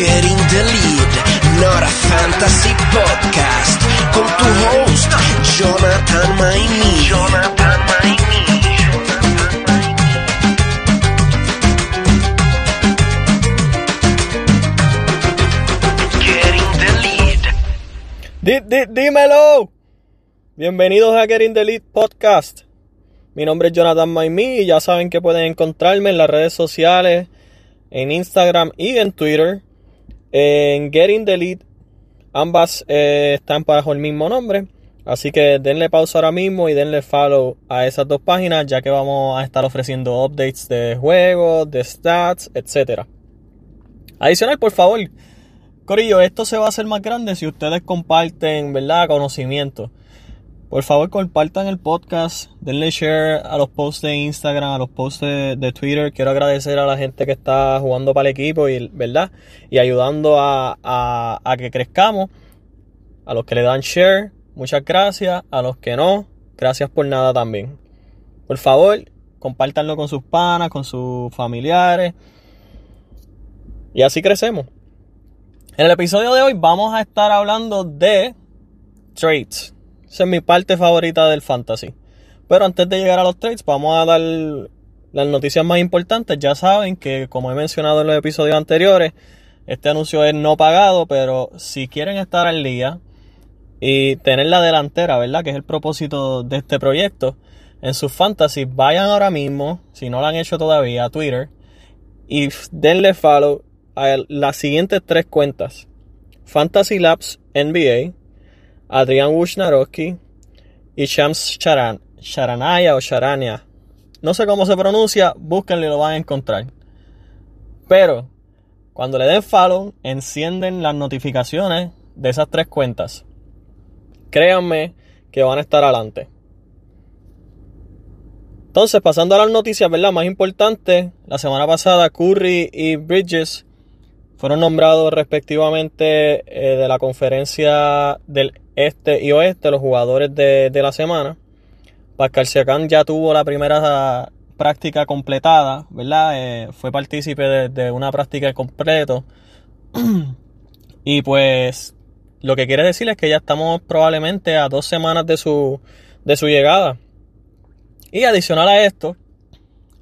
Getting the Lead, not a fantasy podcast, con tu host, Jonathan Maimi. Jonathan Maimi. Getting the Lead. Di- di- dímelo. Bienvenidos a Getting the Lead Podcast. Mi nombre es Jonathan Maimi y ya saben que pueden encontrarme en las redes sociales, en Instagram y en Twitter. En Getting the Lead, ambas eh, están bajo el mismo nombre. Así que denle pausa ahora mismo y denle follow a esas dos páginas ya que vamos a estar ofreciendo updates de juegos, de stats, etc. Adicional, por favor, Corillo, esto se va a hacer más grande si ustedes comparten, ¿verdad? Conocimiento. Por favor, compartan el podcast, denle share a los posts de Instagram, a los posts de, Twitter. Quiero agradecer a la gente que está jugando para el equipo, y, ¿verdad? Y ayudando a, a, que crezcamos. A los que le dan share, muchas gracias. A los que no, gracias por nada también. Por favor, compártanlo con sus panas, con sus familiares. Y así crecemos. En el episodio de hoy vamos a estar hablando de trades. Esa es mi parte favorita del fantasy. Pero antes de llegar a los trades, vamos a dar las noticias más importantes. Ya saben que, como he mencionado en los episodios anteriores, este anuncio es no pagado, pero si quieren estar al día y tener la delantera, ¿verdad? Que es el propósito de este proyecto. En sus fantasy, vayan ahora mismo, si no lo han hecho todavía, a Twitter y denle follow a las siguientes tres cuentas. Fantasy Labs NBA, Adrián Wojnarowski y Shams Charan, o Charania. No sé cómo se pronuncia, búsquenlo y lo van a encontrar. Pero, cuando le den follow, encienden las notificaciones de esas tres cuentas. Créanme que van a estar adelante. Entonces, pasando a las noticias, ¿verdad? Más importante, la semana pasada Curry y Bridges fueron nombrados respectivamente eh, de la conferencia del este y oeste, los jugadores de, de la semana. Pascal Siakam ya tuvo la primera práctica completada, ¿verdad? Eh, fue partícipe de, una práctica completo. y pues lo que quiere decir es que ya estamos probablemente a dos semanas de su, de su llegada. Y adicional a esto,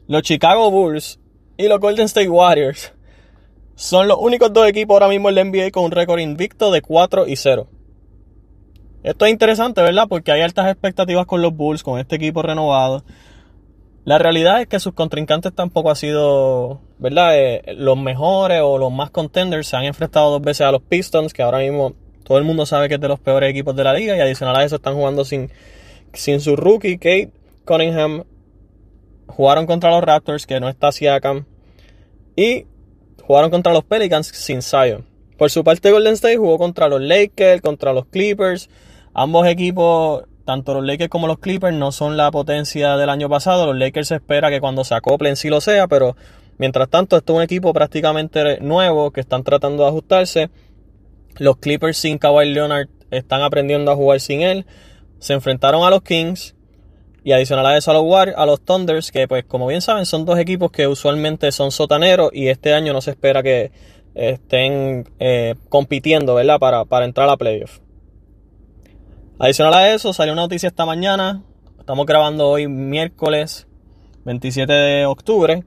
los Chicago Bulls y los Golden State Warriors son los únicos dos equipos ahora mismo en la NBA con un récord invicto de 4 y 0. Esto es interesante, ¿verdad? Porque hay altas expectativas con los Bulls, con este equipo renovado. La realidad es que sus contrincantes tampoco han sido, ¿verdad? Eh, los mejores o los más contenders. Se han enfrentado dos veces a los Pistons, que ahora mismo todo el mundo sabe que es de los peores equipos de la liga. Y adicional a eso están jugando sin, sin su rookie, Kate Cunningham. Jugaron contra los Raptors, que no está Siakam. Y jugaron contra los Pelicans sin Zion. Por su parte, Golden State jugó contra los Lakers, contra los Clippers. Ambos equipos, tanto los Lakers como los Clippers, no son la potencia del año pasado. Los Lakers se espera que cuando se acoplen sí lo sea, pero mientras tanto, esto es un equipo prácticamente nuevo que están tratando de ajustarse. Los Clippers sin Kawhi Leonard están aprendiendo a jugar sin él. Se enfrentaron a los Kings. Y adicional a eso a los War, Thunders, que pues como bien saben son dos equipos que usualmente son sotaneros y este año no se espera que estén eh, compitiendo, ¿verdad? Para, para entrar a playoff. Adicional a eso, salió una noticia esta mañana. Estamos grabando hoy miércoles 27 de octubre.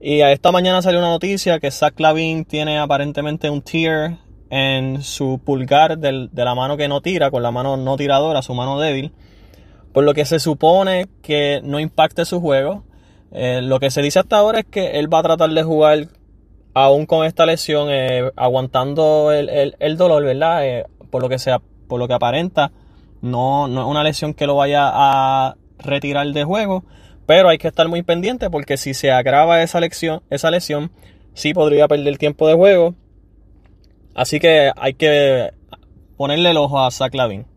Y a esta mañana salió una noticia que Zach Lavin tiene aparentemente un tear en su pulgar de la mano que no tira, con la mano no tiradora, su mano débil. Por lo que se supone que no impacte su juego. Eh, lo que se dice hasta ahora es que él va a tratar de jugar aún con esta lesión, eh, aguantando el, el, el, dolor, ¿verdad? Eh, por lo que sea, por lo que aparenta, no, no es una lesión que lo vaya a retirar de juego. Pero hay que estar muy pendiente porque si se agrava esa lesión, esa lesión, sí podría perder tiempo de juego. Así que hay que ponerle el ojo a Zach Lavin.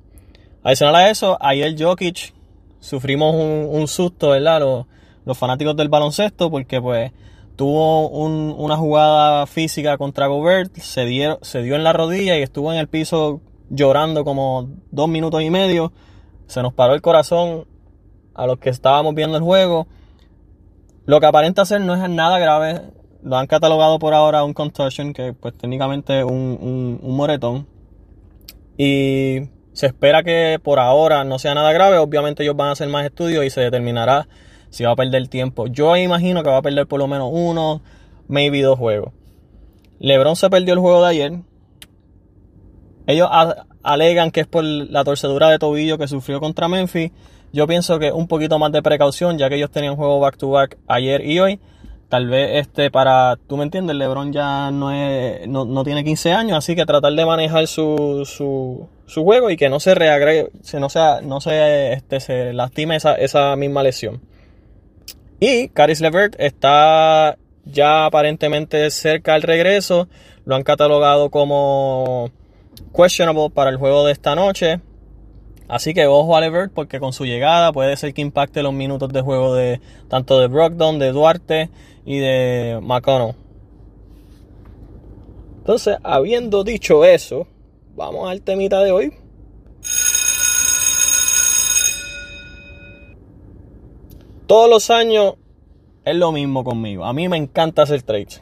Adicional a eso, ayer Jokic sufrimos un, un susto, ¿verdad? Los, los, fanáticos del baloncesto, porque pues tuvo un, una jugada física contra Gobert, se, se dio en la rodilla y estuvo en el piso llorando como dos minutos y medio. Se nos paró el corazón a los que estábamos viendo el juego. Lo que aparenta ser no es nada grave. lo han catalogado por ahora un contortion, que pues técnicamente un, un, moretón. Y se espera que por ahora no sea nada grave. Obviamente ellos van a hacer más estudios y se determinará si va a perder tiempo. Yo imagino que va a perder por lo menos uno, maybe dos juegos. LeBron se perdió el juego de ayer. Ellos alegan que es por la torcedura de tobillo que sufrió contra Memphis. Yo pienso que un poquito más de precaución, ya que ellos tenían juego back to back ayer y hoy. Tal vez este para, tú me entiendes, LeBron ya no, es, no, tiene 15 años, así que tratar de manejar su, su, su juego y que no se reagregue, no, sea, no se, este, se lastime esa, esa misma lesión. Y Caris Levert está ya aparentemente cerca al regreso. Lo han catalogado como questionable para el juego de esta noche. Así que ojo a Levert porque con su llegada puede ser que impacte los minutos de juego de tanto de Brogdon, de Duarte y de McConnell. Entonces, habiendo dicho eso, vamos al temita de hoy. Todos los años es lo mismo conmigo. A mí me encanta hacer trades.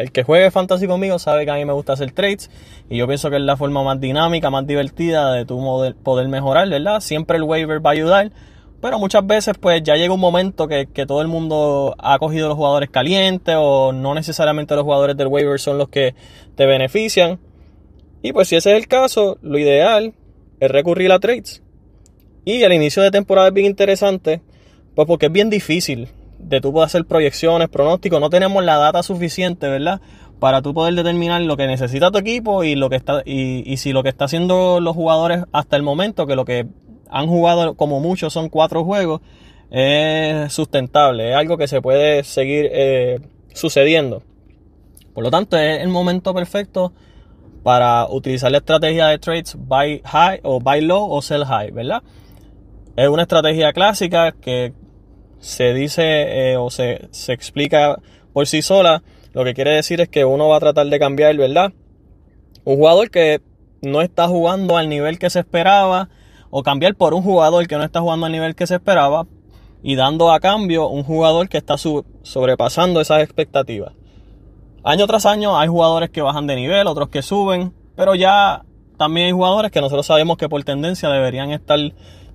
El que juegue fantasy conmigo sabe que a mí me gusta hacer trades y yo pienso que es la forma más dinámica, más divertida de tu poder mejorar, ¿verdad? Siempre el waiver va a ayudar, pero muchas veces pues ya llega un momento que, todo el mundo ha cogido los jugadores calientes o no necesariamente los jugadores del waiver son los que te benefician. Y pues si ese es el caso, lo ideal es recurrir a trades. Y el inicio de temporada es bien interesante, pues porque es bien difícil de tú poder hacer proyecciones, pronósticos, no tenemos la data suficiente, ¿verdad? Para tú poder determinar lo que necesita tu equipo y lo que está y, si lo que está haciendo los jugadores hasta el momento, que lo que han jugado como muchos son cuatro juegos, es sustentable, es algo que se puede seguir eh, sucediendo. Por lo tanto, es el momento perfecto para utilizar la estrategia de trades buy high o buy low o sell high, ¿verdad? Es una estrategia clásica que se dice eh, o se, se explica por sí sola, lo que quiere decir es que uno va a tratar de cambiar, ¿verdad? Un jugador que no está jugando al nivel que se esperaba, o cambiar por un jugador que no está jugando al nivel que se esperaba, y dando a cambio un jugador que está sobrepasando esas expectativas. Año tras año hay jugadores que bajan de nivel, otros que suben, pero ya también hay jugadores que nosotros sabemos que por tendencia deberían estar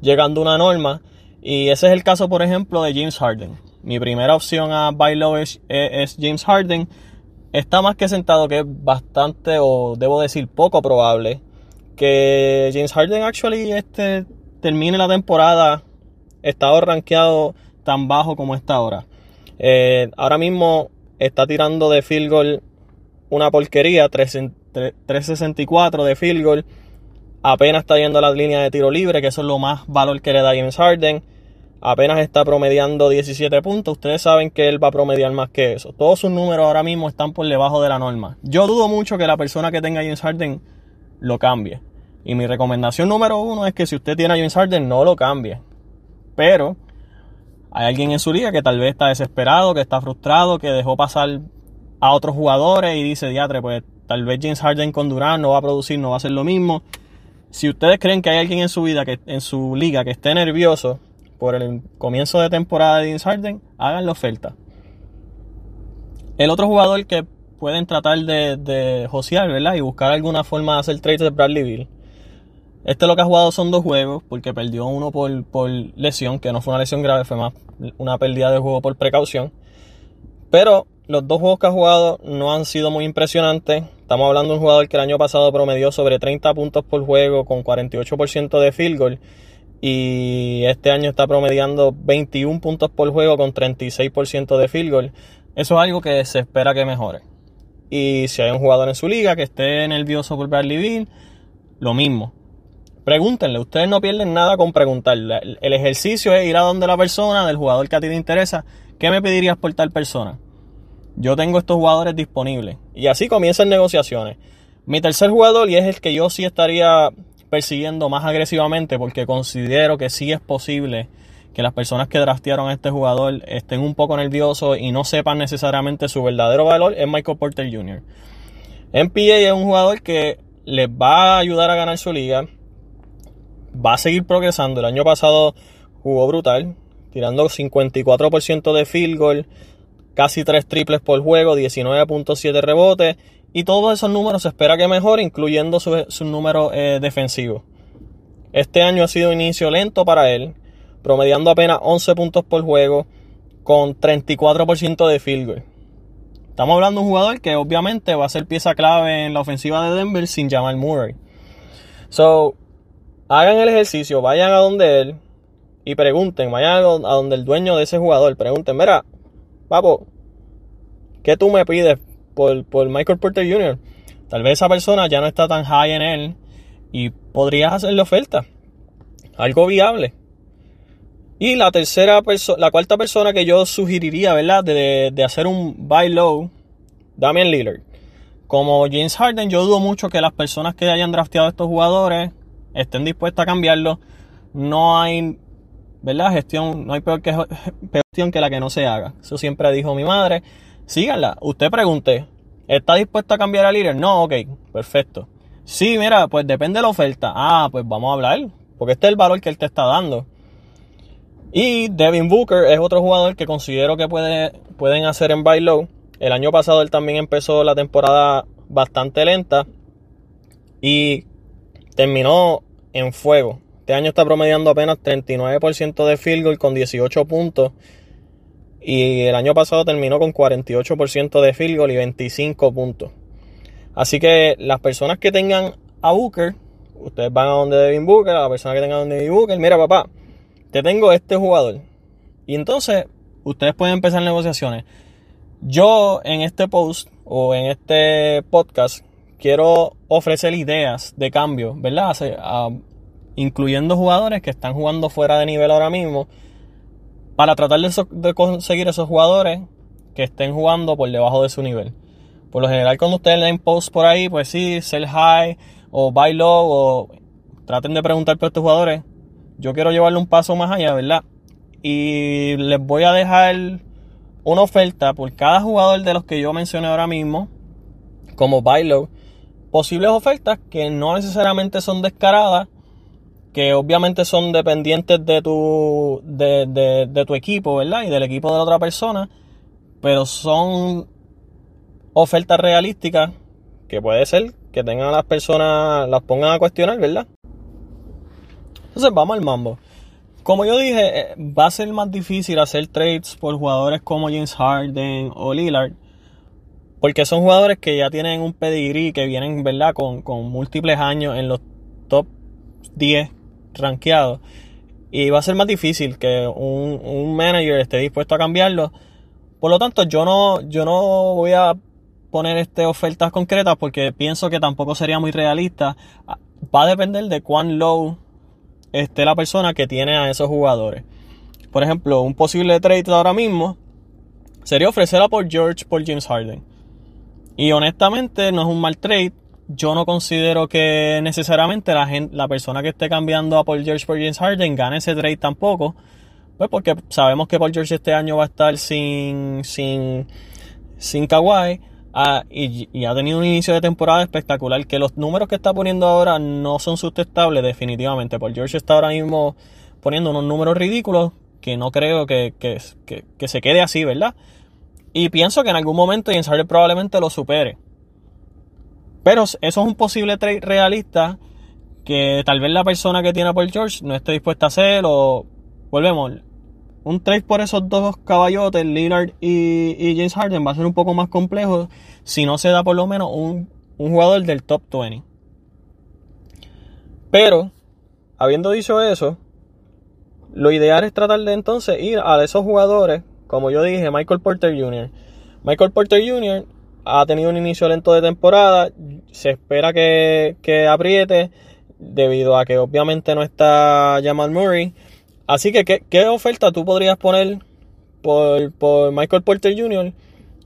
llegando a una norma y ese es el caso, por ejemplo, de James Harden. Mi primera opción a buy low es, James Harden. Está más que sentado que es bastante, o debo decir poco probable, que James Harden actually este, termine la temporada estado rankeado tan bajo como está ahora. Eh, ahora mismo está tirando de field goal una porquería, 364 de field goal. Apenas está yendo a la línea de tiro libre, que eso es lo más valor que le da James Harden apenas está promediando 17 puntos. Ustedes saben que él va a promediar más que eso. Todos sus números ahora mismo están por debajo de la norma. Yo dudo mucho que la persona que tenga James Harden lo cambie. Y mi recomendación número uno es que si usted tiene a James Harden, no lo cambie. Pero hay alguien en su liga que tal vez está desesperado, que está frustrado, que dejó pasar a otros jugadores y dice, diatre, pues tal vez James Harden con Durant no va a producir, no va a hacer lo mismo. Si ustedes creen que hay alguien en su vida, que, en su liga, que esté nervioso por el comienzo de temporada de James Harden, hagan la oferta. El otro jugador que pueden tratar de, de josear, ¿verdad? Y buscar alguna forma de hacer trades de Bradley Bill. Este lo que ha jugado son dos juegos, porque perdió uno por, por lesión, que no fue una lesión grave, fue más una pérdida de juego por precaución. Pero los dos juegos que ha jugado no han sido muy impresionantes. Estamos hablando de un jugador que el año pasado promedió sobre 30 puntos por juego con 48% de field goal y este año está promediando 21 puntos por juego con 36% de field goal. Eso es algo que se espera que mejore. Y si hay un jugador en su liga que esté nervioso por Bradley Beal, lo mismo. Pregúntenle, ustedes no pierden nada con preguntarle. El ejercicio es ir a donde la persona, del jugador que a ti te interesa, ¿qué me pedirías por tal persona? Yo tengo estos jugadores disponibles. Y así comienzan negociaciones. Mi tercer jugador, y es el que yo sí estaría persiguiendo más agresivamente porque considero que sí es posible que las personas que draftearon a este jugador estén un poco nerviosos y no sepan necesariamente su verdadero valor es Michael Porter Jr. MPA es un jugador que les va a ayudar a ganar su liga, va a seguir progresando. El año pasado jugó brutal, tirando 54% de field goal, casi 3 triples por juego, 19.7 rebotes. Y todos esos números se espera que mejore, incluyendo sus su números eh, defensivos. Este año ha sido un inicio lento para él, promediando apenas 11 puntos por juego, con 34% de field goal. Estamos hablando de un jugador que obviamente va a ser pieza clave en la ofensiva de Denver sin Jamal Murray. So, hagan el ejercicio, vayan a donde él y pregunten, vayan a donde el dueño de ese jugador, pregunten, mira, papo, ¿qué tú me pides por, por Michael Porter Jr.? Tal vez esa persona ya no está tan high en él y podrías hacerle oferta. Algo viable. Y la tercera persona, la cuarta persona que yo sugeriría, ¿verdad? De, de, hacer un buy low, Damian Lillard. Como James Harden, yo dudo mucho que las personas que hayan drafteado estos jugadores estén dispuestas a cambiarlo. No hay, ¿verdad? Gestión, no hay peor, que, peor gestión que la que no se haga. Eso siempre dijo mi madre. Síganla. Usted pregunte, ¿está dispuesta a cambiar a Lillard? No, ok, perfecto. Sí, mira, pues depende de la oferta. Ah, pues vamos a hablar. Porque este es el valor que él te está dando. Y Devin Booker es otro jugador que considero que puede, pueden hacer en buy low. El año pasado él también empezó la temporada bastante lenta y terminó en fuego. Este año está promediando apenas 39% de field goal con 18 puntos. Y el año pasado terminó con 48% de field goal y 25 puntos. Así que las personas que tengan a Booker, ustedes van a donde Devin Booker, la persona que tenga a Devin Booker, mira papá, te tengo este jugador. Y entonces ustedes pueden empezar negociaciones. Yo en este post o en este podcast quiero ofrecer ideas de cambio, ¿verdad? incluyendo jugadores que están jugando fuera de nivel ahora mismo, para tratar de, conseguir esos jugadores que estén jugando por debajo de su nivel. Por lo general, cuando ustedes leen posts por ahí, pues sí, sell high o buy low o traten de preguntar por estos jugadores. Yo quiero llevarle un paso más allá, ¿verdad? Y les voy a dejar una oferta por cada jugador de los que yo mencioné ahora mismo, como buy low, posibles ofertas que no necesariamente son descaradas, que obviamente son dependientes de tu, de, de, tu equipo, ¿verdad? Y del equipo de la otra persona, pero son ofertas realísticas que puede ser que tengan a las personas, las pongan a cuestionar, ¿verdad? Entonces vamos al mambo. Como yo dije, eh, va a ser más difícil hacer trades por jugadores como James Harden o Lillard porque son jugadores que ya tienen un pedigree, que vienen, ¿verdad? Con, múltiples años en los top 10 rankeados. Y va a ser más difícil que un, manager esté dispuesto a cambiarlo. Por lo tanto, yo no, yo no voy a poner este, ofertas concretas porque pienso que tampoco sería muy realista. Va a depender de cuán low esté la persona que tiene a esos jugadores. Por ejemplo, un posible trade ahora mismo sería ofrecer a Paul George por James Harden. Y honestamente no es un mal trade. Yo no considero que necesariamente la, gente, la persona que esté cambiando a Paul George por James Harden gane ese trade tampoco. Pues porque sabemos que Paul George este año va a estar sin, sin, sin Kawhi. Ah, y, ha tenido un inicio de temporada espectacular. Que los números que está poniendo ahora no son sustentables, definitivamente. Paul George está ahora mismo poniendo unos números ridículos que no creo que, que, que se quede así, ¿verdad? Y pienso que en algún momento James Harden probablemente lo supere. Pero eso es un posible trade realista que tal vez la persona que tiene a Paul George no esté dispuesta a hacer o volvemos. Un trade por esos dos caballotes, Lillard y, James Harden, va a ser un poco más complejo si no se da por lo menos un, un jugador del top 20. Pero, habiendo dicho eso, lo ideal es tratar de entonces ir a esos jugadores como yo dije, Michael Porter Jr. Michael Porter Jr. ha tenido un inicio lento de temporada. Se espera que, apriete debido a que obviamente no está Jamal Murray. Así que, ¿qué, oferta tú podrías poner por, por, Michael Porter Jr.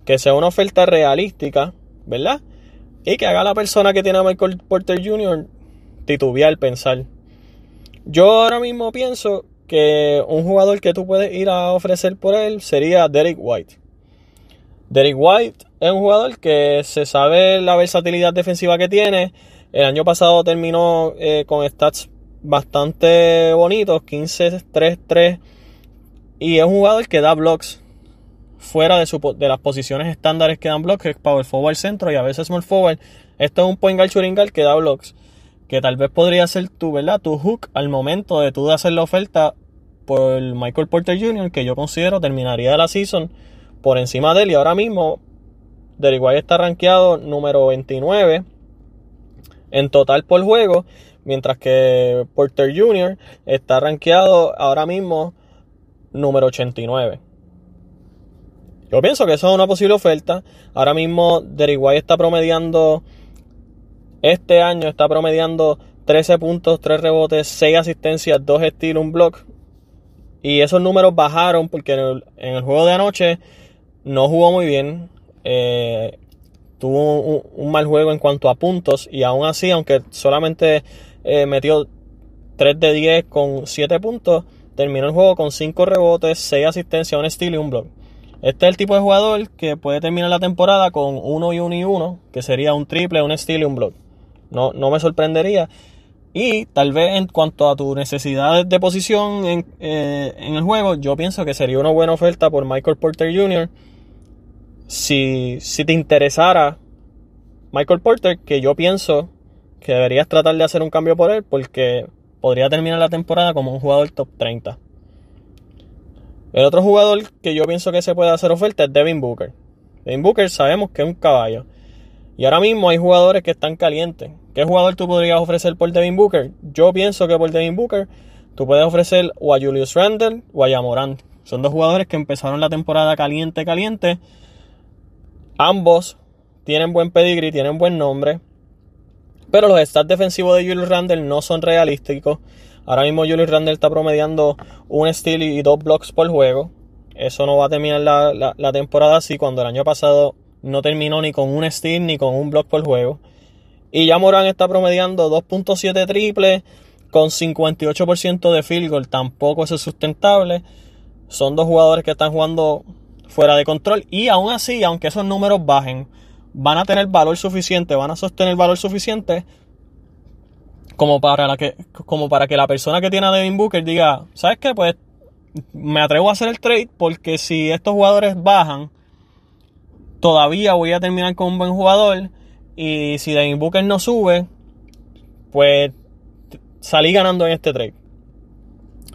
que sea una oferta realística, ¿verdad? Y que haga la persona que tiene a Michael Porter Jr. titubear, pensar. Yo ahora mismo pienso que un jugador que tú puedes ir a ofrecer por él sería Derek White. Derek White es un jugador que se sabe la versatilidad defensiva que tiene. El año pasado terminó eh, con stats bastante bonitos, 15, 3, 3. Y es un jugador que da blocks. fuera de, su, de las posiciones estándares que dan blocks, que es power forward centro y a veces small forward. Esto es un point guard guard que da blocks, que tal vez podría ser tu, ¿verdad? Tu hook al momento de tú de hacer la oferta por Michael Porter Jr., que yo considero terminaría la season por encima de él. Y ahora mismo, White está rankeado número 29 en total por juego, mientras que Porter Jr. está rankeado ahora mismo número 89. Yo pienso que eso es una posible oferta. Ahora mismo White está promediando, este año está promediando 13 puntos, 3 rebotes, 6 asistencias, 2 estilos, un block. Y esos números bajaron porque en el, juego de anoche no jugó muy bien. Eh, tuvo un, mal juego en cuanto a puntos. Y aún así, aunque solamente eh, metió 3 de 10 con 7 puntos, terminó el juego con 5 rebotes, 6 asistencias, un steal y un block. Este es el tipo de jugador que puede terminar la temporada con 1 y 1 y 1, que sería un triple, un steal y un block. No, no me sorprendería. Y tal vez en cuanto a tu necesidad de posición eh, en, el juego, yo pienso que sería una buena oferta por Michael Porter Jr. Si, te interesara Michael Porter, que yo pienso que deberías tratar de hacer un cambio por él, porque podría terminar la temporada como un jugador top 30. El otro jugador que yo pienso que se puede hacer oferta es Devin Booker. Devin Booker sabemos que es un caballo. Y ahora mismo hay jugadores que están calientes. ¿Qué jugador tú podrías ofrecer por Devin Booker? Yo pienso que por Devin Booker tú puedes ofrecer o a Julius Randle o a Yamorant. Son dos jugadores que empezaron la temporada caliente, caliente. Ambos tienen buen pedigree, tienen buen nombre. Pero los stats defensivos de Julius Randle no son realísticos. Ahora mismo Julius Randle está promediando un steal y dos blocks por juego. Eso no va a terminar la, la temporada así cuando el año pasado no terminó ni con un steal ni con un block por juego. Y ya Morán está promediando 2.7 triples con 58% de field goal. Tampoco es sustentable. Son dos jugadores que están jugando fuera de control. Y aún así, aunque esos números bajen, van a tener valor suficiente, van a sostener valor suficiente como para, la que, como para que la persona que tiene a Devin Booker diga, ¿sabes qué? Pues me atrevo a hacer el trade porque si estos jugadores bajan, todavía voy a terminar con un buen jugador. Y si Devin Booker no sube, pues salí ganando en este trade.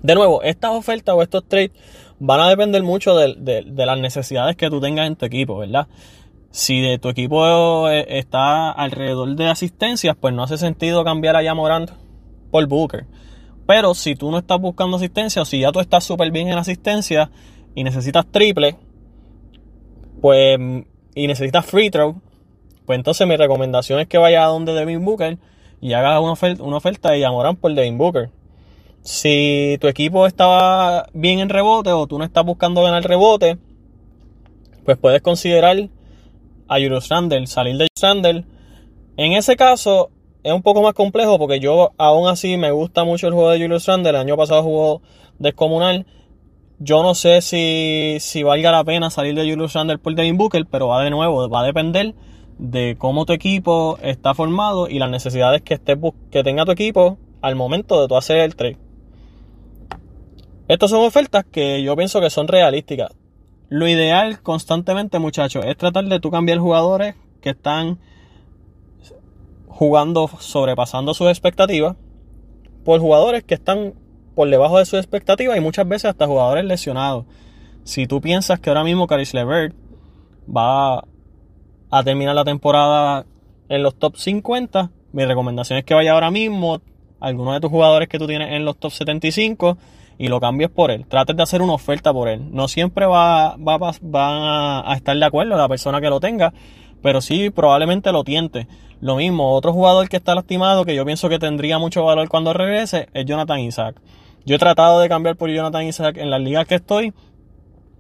De nuevo, estas ofertas o estos trades van a depender mucho de, las necesidades que tú tengas en tu equipo, ¿verdad? Si de tu equipo eh, está alrededor de asistencias, pues no hace sentido cambiar a Yamorant por Booker. Pero si tú no estás buscando asistencia o si ya tú estás súper bien en asistencia y necesitas triple, pues y necesitas free throw, pues entonces mi recomendación es que vaya a donde Devin Booker y haga una oferta, una oferta de Yamorán por Devin Booker. Si tu equipo estaba bien en rebote o tú no estás buscando ganar rebote, pues puedes considerar a Julius Randle, salir de Randle. En ese caso es un poco más complejo porque yo aún así me gusta mucho el juego de Julius Randle. El año pasado jugó descomunal yo no sé si, si valga la pena salir de Julius Randle por Devin Booker, pero va de nuevo, va a depender de cómo tu equipo está formado y las necesidades que, que tenga tu equipo al momento de tu hacer el trade. Estas son ofertas que yo pienso que son realísticas. Lo ideal constantemente, muchachos, es tratar de tú cambiar jugadores que están jugando sobrepasando sus expectativas por jugadores que están por debajo de su expectativa y muchas veces hasta jugadores lesionados. Si tú piensas que ahora mismo Caris Levert va a terminar la temporada en los top 50, mi recomendación es que vaya ahora mismo a alguno de tus jugadores que tú tienes en los top 75 y lo cambies por él. Trates de hacer una oferta por él. No siempre va, va, va a estar de acuerdo la persona que lo tenga, pero sí probablemente lo tiente. Lo mismo, otro jugador que está lastimado, que yo pienso que tendría mucho valor cuando regrese, es Jonathan Isaac. Yo he tratado de cambiar por Jonathan Isaac en las ligas que estoy.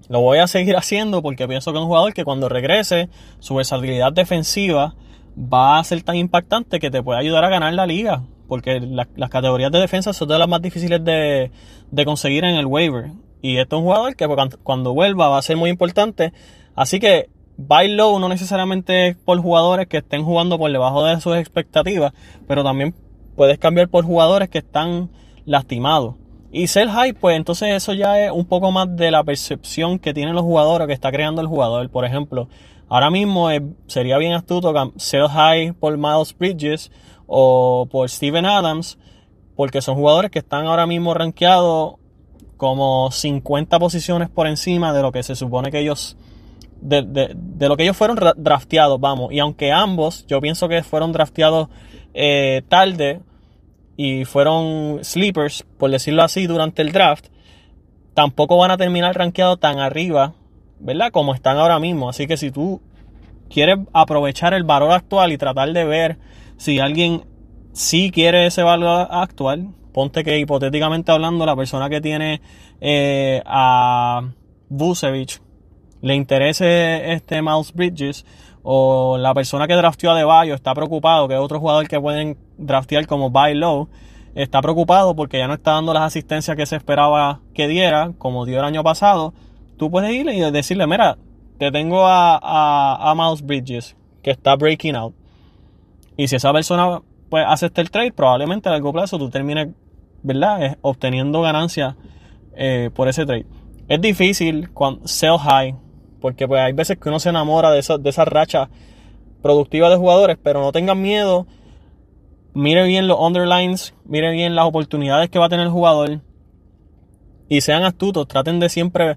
Lo voy a seguir haciendo porque pienso que es un jugador que cuando regrese, su versatilidad defensiva va a ser tan impactante que te puede ayudar a ganar la liga. Porque las categorías de defensa son de las más difíciles de, conseguir en el waiver. Y este es un jugador que cuando vuelva va a ser muy importante. Así que buy low no necesariamente por jugadores que estén jugando por debajo de sus expectativas, pero también puedes cambiar por jugadores que están lastimados. Y ser high, pues entonces eso ya es un poco más de la percepción que tienen los jugadores, que está creando el jugador. Por ejemplo, ahora mismo sería bien astuto ser high por Miles Bridges o por Steven Adams, porque son jugadores que están ahora mismo rankeados como 50 posiciones por encima de lo que se supone que ellos de, de, lo que ellos fueron drafteados, vamos. Y aunque ambos, yo pienso que fueron drafteados eh, tarde, y fueron sleepers, por decirlo así, durante el draft, tampoco van a terminar rankeados tan arriba, ¿verdad? Como están ahora mismo. Así que si tú quieres aprovechar el valor actual y tratar de ver si alguien sí quiere ese valor actual, ponte que hipotéticamente hablando la persona que tiene eh, a Vucevic le interese este Mouse Bridges o la persona que drafteó a Debayo está preocupado, que es otro jugador que pueden draftear como buy low, está preocupado porque ya no está dando las asistencias que se esperaba que diera, como dio el año pasado, tú puedes irle y decirle, mira, te tengo a, a, Miles Bridges, que está breaking out. Y si esa persona pues hace este trade, probablemente a largo plazo tú termines, ¿verdad? obteniendo ganancias eh, por ese trade. Es difícil cuando sell high, porque pues hay veces que uno se enamora de esa, de esa racha productiva de jugadores, pero no tengan miedo. Mire bien los underlines, mire bien las oportunidades que va a tener el jugador y sean astutos, traten de siempre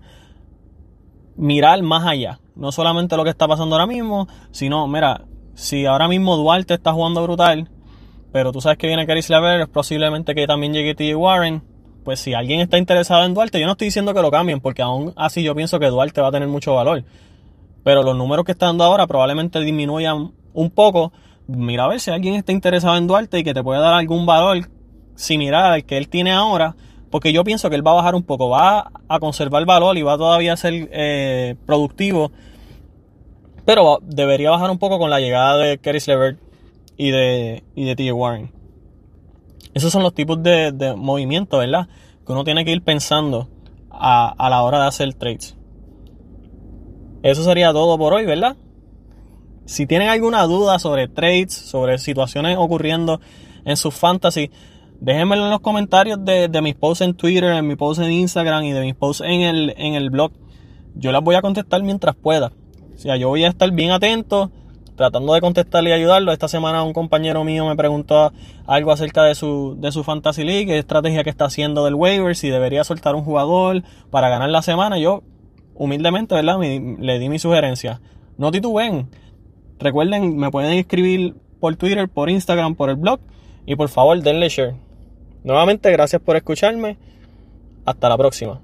mirar más allá, no solamente lo que está pasando ahora mismo, sino, mira, si ahora mismo Duarte está jugando brutal, pero tú sabes que viene Caris Lever, posiblemente que también llegue T. Warren, pues si alguien está interesado en Duarte, yo no estoy diciendo que lo cambien, porque aún así yo pienso que Duarte va a tener mucho valor. Pero los números que está dando ahora probablemente disminuyan un poco. Mira a ver si alguien está interesado en Duarte y que te puede dar algún valor similar al que él tiene ahora. Porque yo pienso que él va a bajar un poco, va a conservar valor y va todavía a ser eh, productivo. Pero debería bajar un poco con la llegada de Keris Levert y de, y de T. Warren. Esos son los tipos de, de movimientos, ¿verdad? Que uno tiene que ir pensando a, a la hora de hacer trades. Eso sería todo por hoy, ¿verdad? Si tienen alguna duda sobre trades, sobre situaciones ocurriendo en su fantasy, déjenmelo en los comentarios de, de, mis posts en Twitter, en mi post en Instagram y de mis posts en el, en el blog. Yo las voy a contestar mientras pueda. O sea, yo voy a estar bien atento tratando de contestarle y ayudarlo. Esta semana un compañero mío me preguntó algo acerca de su, de su Fantasy League, qué estrategia que está haciendo del waiver, si debería soltar un jugador para ganar la semana. Yo, humildemente, ¿verdad? le di mi sugerencia. No tituben. Recuerden, me pueden escribir por Twitter, por Instagram, por el blog. Y por favor, denle share. Nuevamente, gracias por escucharme. Hasta la próxima.